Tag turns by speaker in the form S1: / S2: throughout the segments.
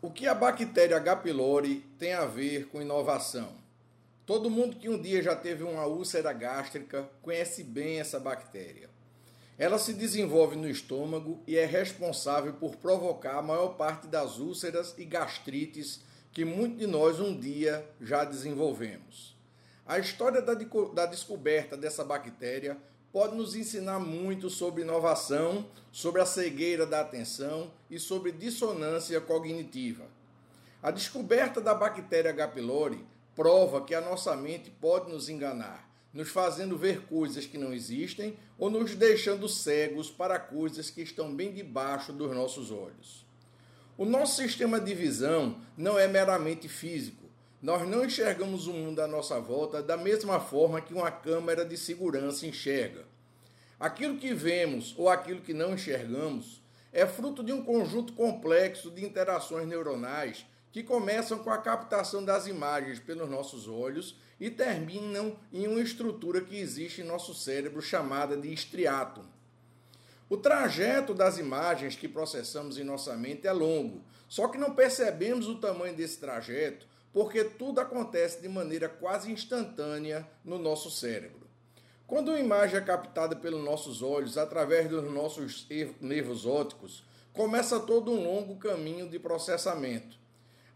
S1: O que a bactéria H. pylori tem a ver com inovação? Todo mundo que um dia já teve uma úlcera gástrica conhece bem essa bactéria. Ela se desenvolve no estômago e é responsável por provocar a maior parte das úlceras e gastrites que muitos de nós um dia já desenvolvemos. A história da, da descoberta dessa bactéria pode nos ensinar muito sobre inovação, sobre a cegueira da atenção e sobre dissonância cognitiva. A descoberta da bactéria H. pylori prova que a nossa mente pode nos enganar, nos fazendo ver coisas que não existem ou nos deixando cegos para coisas que estão bem debaixo dos nossos olhos. O nosso sistema de visão não é meramente físico, nós não enxergamos o mundo à nossa volta da mesma forma que uma câmera de segurança enxerga. Aquilo que vemos ou aquilo que não enxergamos é fruto de um conjunto complexo de interações neuronais que começam com a captação das imagens pelos nossos olhos e terminam em uma estrutura que existe em nosso cérebro chamada de estriato. O trajeto das imagens que processamos em nossa mente é longo, só que não percebemos o tamanho desse trajeto porque tudo acontece de maneira quase instantânea no nosso cérebro. Quando uma imagem é captada pelos nossos olhos através dos nossos nervos ópticos, começa todo um longo caminho de processamento.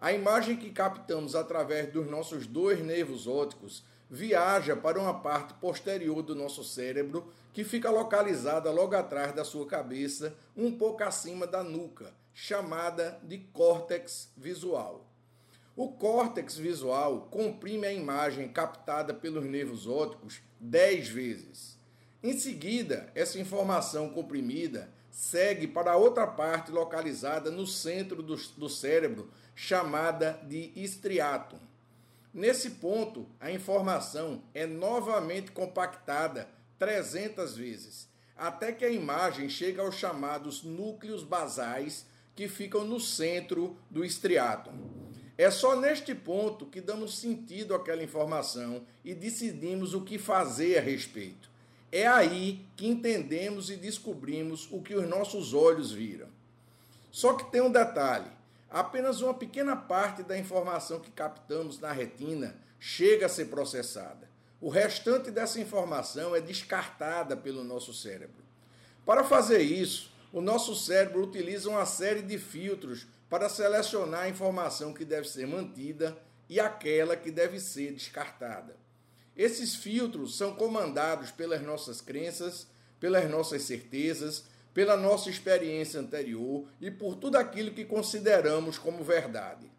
S1: A imagem que captamos através dos nossos dois nervos ópticos viaja para uma parte posterior do nosso cérebro, que fica localizada logo atrás da sua cabeça, um pouco acima da nuca, chamada de córtex visual. O córtex visual comprime a imagem captada pelos nervos ópticos 10 vezes. Em seguida, essa informação comprimida segue para outra parte localizada no centro do, do cérebro, chamada de estriatum. Nesse ponto, a informação é novamente compactada 300 vezes, até que a imagem chega aos chamados núcleos basais que ficam no centro do estriatum. É só neste ponto que damos sentido àquela informação e decidimos o que fazer a respeito. É aí que entendemos e descobrimos o que os nossos olhos viram. Só que tem um detalhe: apenas uma pequena parte da informação que captamos na retina chega a ser processada. O restante dessa informação é descartada pelo nosso cérebro. Para fazer isso, o nosso cérebro utiliza uma série de filtros para selecionar a informação que deve ser mantida e aquela que deve ser descartada. Esses filtros são comandados pelas nossas crenças, pelas nossas certezas, pela nossa experiência anterior e por tudo aquilo que consideramos como verdade.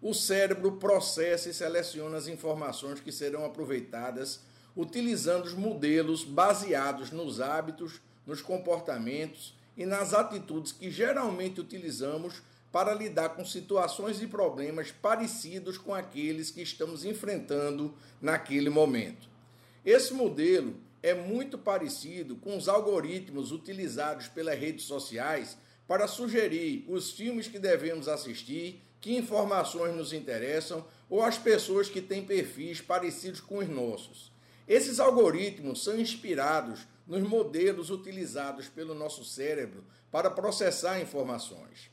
S1: O cérebro processa e seleciona as informações que serão aproveitadas utilizando os modelos baseados nos hábitos, nos comportamentos e nas atitudes que geralmente utilizamos para lidar com situações e problemas parecidos com aqueles que estamos enfrentando naquele momento. Esse modelo é muito parecido com os algoritmos utilizados pelas redes sociais para sugerir os filmes que devemos assistir, que informações nos interessam ou as pessoas que têm perfis parecidos com os nossos. Esses algoritmos são inspirados nos modelos utilizados pelo nosso cérebro para processar informações.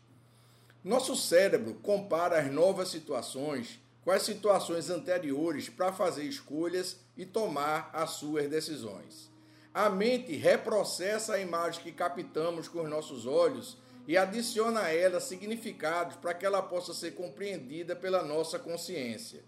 S1: Nosso cérebro compara as novas situações com as situações anteriores para fazer escolhas e tomar as suas decisões. A mente reprocessa a imagem que captamos com os nossos olhos e adiciona a ela significados para que ela possa ser compreendida pela nossa consciência.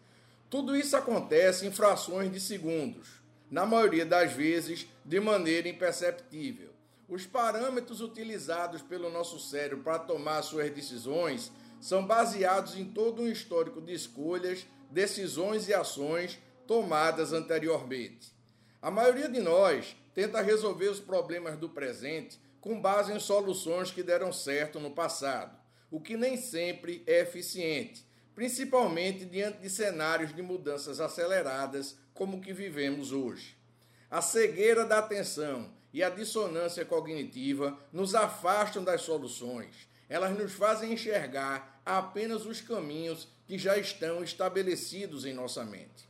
S1: Tudo isso acontece em frações de segundos na maioria das vezes de maneira imperceptível. Os parâmetros utilizados pelo nosso cérebro para tomar suas decisões são baseados em todo um histórico de escolhas, decisões e ações tomadas anteriormente. A maioria de nós tenta resolver os problemas do presente com base em soluções que deram certo no passado, o que nem sempre é eficiente, principalmente diante de cenários de mudanças aceleradas como o que vivemos hoje. A cegueira da atenção e a dissonância cognitiva nos afastam das soluções. Elas nos fazem enxergar apenas os caminhos que já estão estabelecidos em nossa mente.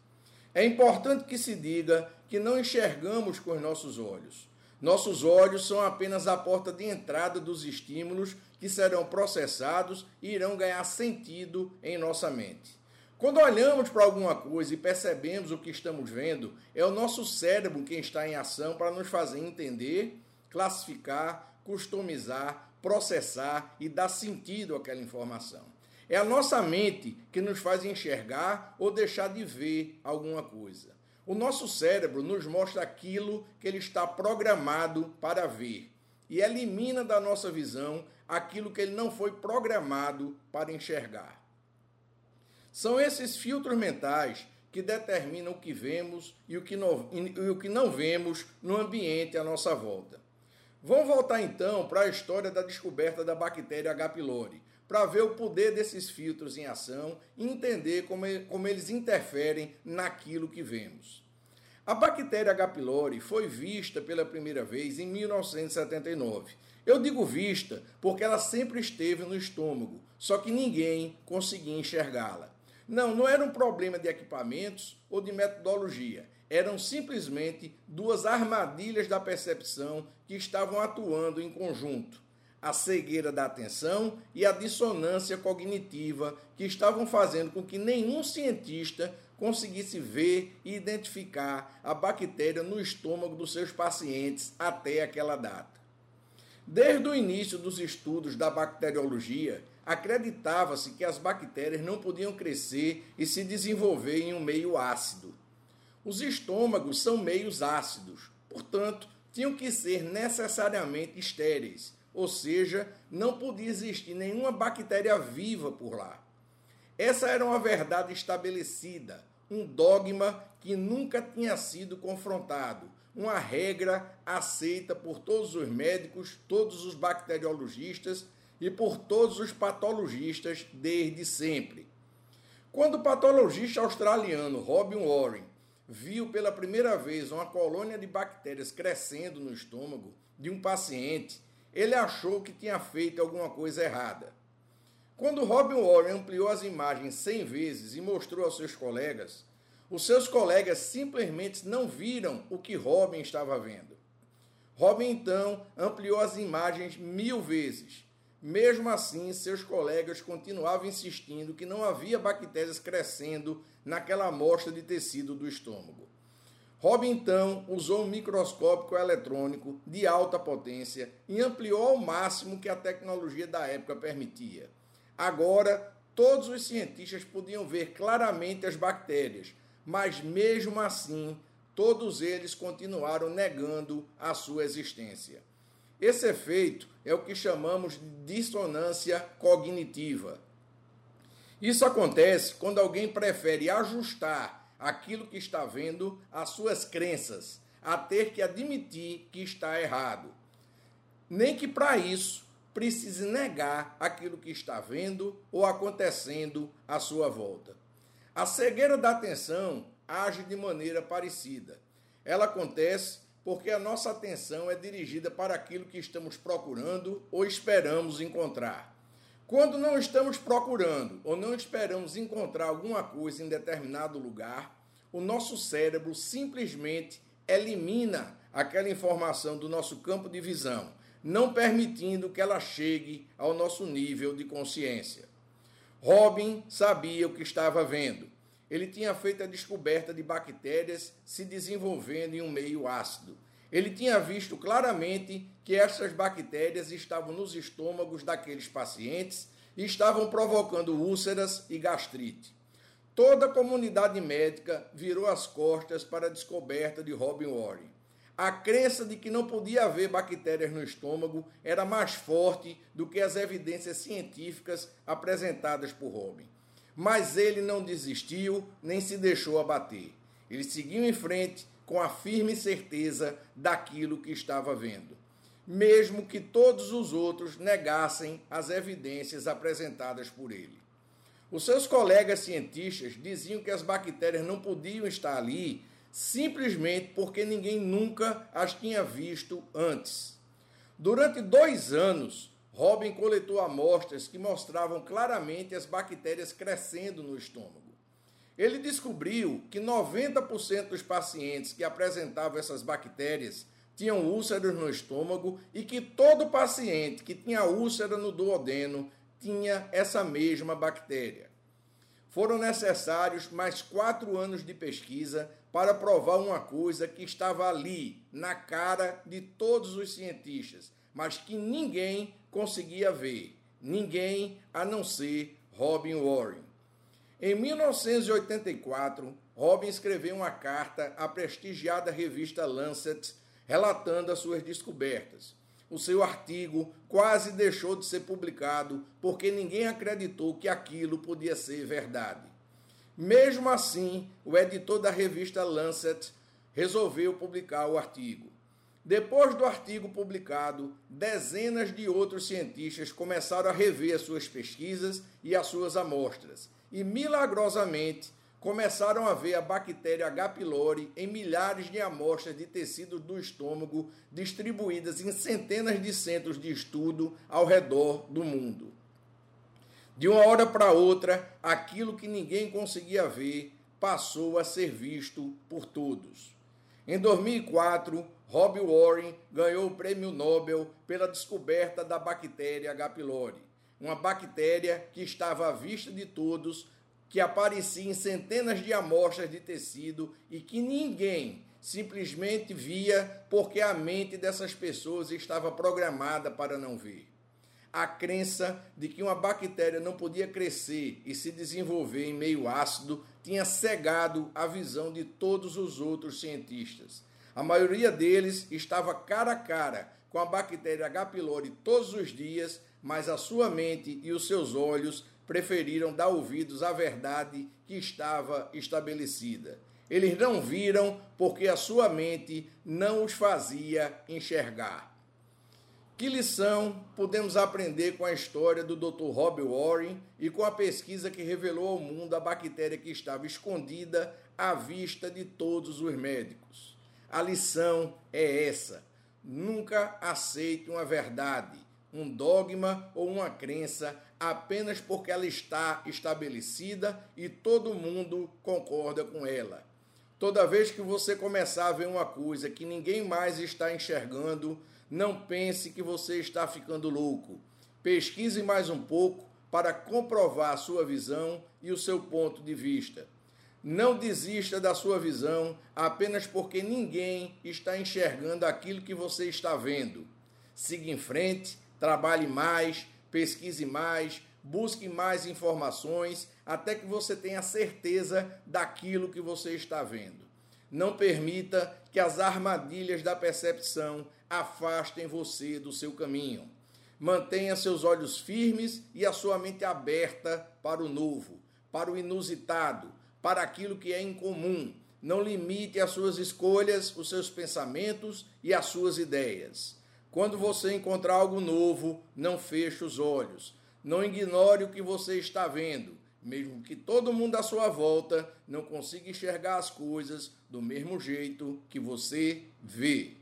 S1: É importante que se diga que não enxergamos com os nossos olhos. Nossos olhos são apenas a porta de entrada dos estímulos que serão processados e irão ganhar sentido em nossa mente. Quando olhamos para alguma coisa e percebemos o que estamos vendo, é o nosso cérebro quem está em ação para nos fazer entender, classificar, customizar, processar e dar sentido àquela informação. É a nossa mente que nos faz enxergar ou deixar de ver alguma coisa. O nosso cérebro nos mostra aquilo que ele está programado para ver e elimina da nossa visão aquilo que ele não foi programado para enxergar. São esses filtros mentais que determinam o que vemos e o que não, e o que não vemos no ambiente à nossa volta. Vamos voltar então para a história da descoberta da bactéria H. pylori, para ver o poder desses filtros em ação e entender como, como eles interferem naquilo que vemos. A bactéria H. pylori foi vista pela primeira vez em 1979. Eu digo vista porque ela sempre esteve no estômago, só que ninguém conseguia enxergá-la. Não, não era um problema de equipamentos ou de metodologia. Eram simplesmente duas armadilhas da percepção que estavam atuando em conjunto a cegueira da atenção e a dissonância cognitiva que estavam fazendo com que nenhum cientista conseguisse ver e identificar a bactéria no estômago dos seus pacientes até aquela data. Desde o início dos estudos da bacteriologia, acreditava-se que as bactérias não podiam crescer e se desenvolver em um meio ácido. Os estômagos são meios ácidos, portanto, tinham que ser necessariamente estéreis ou seja, não podia existir nenhuma bactéria viva por lá. Essa era uma verdade estabelecida, um dogma que nunca tinha sido confrontado, uma regra aceita por todos os médicos, todos os bacteriologistas e por todos os patologistas desde sempre. Quando o patologista australiano Robin Warren viu pela primeira vez uma colônia de bactérias crescendo no estômago de um paciente, ele achou que tinha feito alguma coisa errada. Quando Robin Warren ampliou as imagens 100 vezes e mostrou aos seus colegas, os seus colegas simplesmente não viram o que Robin estava vendo. Robin então ampliou as imagens mil vezes. Mesmo assim, seus colegas continuavam insistindo que não havia bactérias crescendo naquela amostra de tecido do estômago. Robin então usou um microscópio eletrônico de alta potência e ampliou ao máximo que a tecnologia da época permitia. Agora, todos os cientistas podiam ver claramente as bactérias, mas mesmo assim, todos eles continuaram negando a sua existência. Esse efeito é o que chamamos de dissonância cognitiva. Isso acontece quando alguém prefere ajustar aquilo que está vendo, as suas crenças, a ter que admitir que está errado. Nem que para isso precise negar aquilo que está vendo ou acontecendo à sua volta. A cegueira da atenção age de maneira parecida. Ela acontece porque a nossa atenção é dirigida para aquilo que estamos procurando ou esperamos encontrar. Quando não estamos procurando ou não esperamos encontrar alguma coisa em determinado lugar, o nosso cérebro simplesmente elimina aquela informação do nosso campo de visão, não permitindo que ela chegue ao nosso nível de consciência. Robin sabia o que estava vendo. Ele tinha feito a descoberta de bactérias se desenvolvendo em um meio ácido ele tinha visto claramente que essas bactérias estavam nos estômagos daqueles pacientes e estavam provocando úlceras e gastrite. Toda a comunidade médica virou as costas para a descoberta de Robin Warren. A crença de que não podia haver bactérias no estômago era mais forte do que as evidências científicas apresentadas por Robin. Mas ele não desistiu nem se deixou abater. Ele seguiu em frente com a firme certeza daquilo que estava vendo, mesmo que todos os outros negassem as evidências apresentadas por ele. Os seus colegas cientistas diziam que as bactérias não podiam estar ali simplesmente porque ninguém nunca as tinha visto antes. Durante dois anos, Robin coletou amostras que mostravam claramente as bactérias crescendo no estômago. Ele descobriu que 90% dos pacientes que apresentavam essas bactérias tinham úlceras no estômago e que todo paciente que tinha úlcera no duodeno tinha essa mesma bactéria. Foram necessários mais quatro anos de pesquisa para provar uma coisa que estava ali, na cara de todos os cientistas, mas que ninguém conseguia ver. Ninguém a não ser Robin Warren. Em 1984, Robin escreveu uma carta à prestigiada revista Lancet relatando as suas descobertas. O seu artigo quase deixou de ser publicado porque ninguém acreditou que aquilo podia ser verdade. Mesmo assim, o editor da revista Lancet resolveu publicar o artigo. Depois do artigo publicado, dezenas de outros cientistas começaram a rever as suas pesquisas e as suas amostras, e milagrosamente começaram a ver a bactéria H. pylori em milhares de amostras de tecidos do estômago distribuídas em centenas de centros de estudo ao redor do mundo. De uma hora para outra, aquilo que ninguém conseguia ver passou a ser visto por todos. Em 2004, Rob Warren ganhou o prêmio Nobel pela descoberta da bactéria H. pylori, uma bactéria que estava à vista de todos que aparecia em centenas de amostras de tecido e que ninguém simplesmente via porque a mente dessas pessoas estava programada para não ver. A crença de que uma bactéria não podia crescer e se desenvolver em meio ácido tinha cegado a visão de todos os outros cientistas. A maioria deles estava cara a cara com a bactéria H. pylori todos os dias, mas a sua mente e os seus olhos preferiram dar ouvidos à verdade que estava estabelecida. Eles não viram porque a sua mente não os fazia enxergar. Que lição podemos aprender com a história do Dr. Rob Warren e com a pesquisa que revelou ao mundo a bactéria que estava escondida à vista de todos os médicos? A lição é essa: nunca aceite uma verdade um dogma ou uma crença apenas porque ela está estabelecida e todo mundo concorda com ela. Toda vez que você começar a ver uma coisa que ninguém mais está enxergando, não pense que você está ficando louco. Pesquise mais um pouco para comprovar a sua visão e o seu ponto de vista. Não desista da sua visão apenas porque ninguém está enxergando aquilo que você está vendo. Siga em frente Trabalhe mais, pesquise mais, busque mais informações até que você tenha certeza daquilo que você está vendo. Não permita que as armadilhas da percepção afastem você do seu caminho. Mantenha seus olhos firmes e a sua mente aberta para o novo, para o inusitado, para aquilo que é incomum. Não limite as suas escolhas, os seus pensamentos e as suas ideias. Quando você encontrar algo novo, não feche os olhos. Não ignore o que você está vendo, mesmo que todo mundo à sua volta não consiga enxergar as coisas do mesmo jeito que você vê.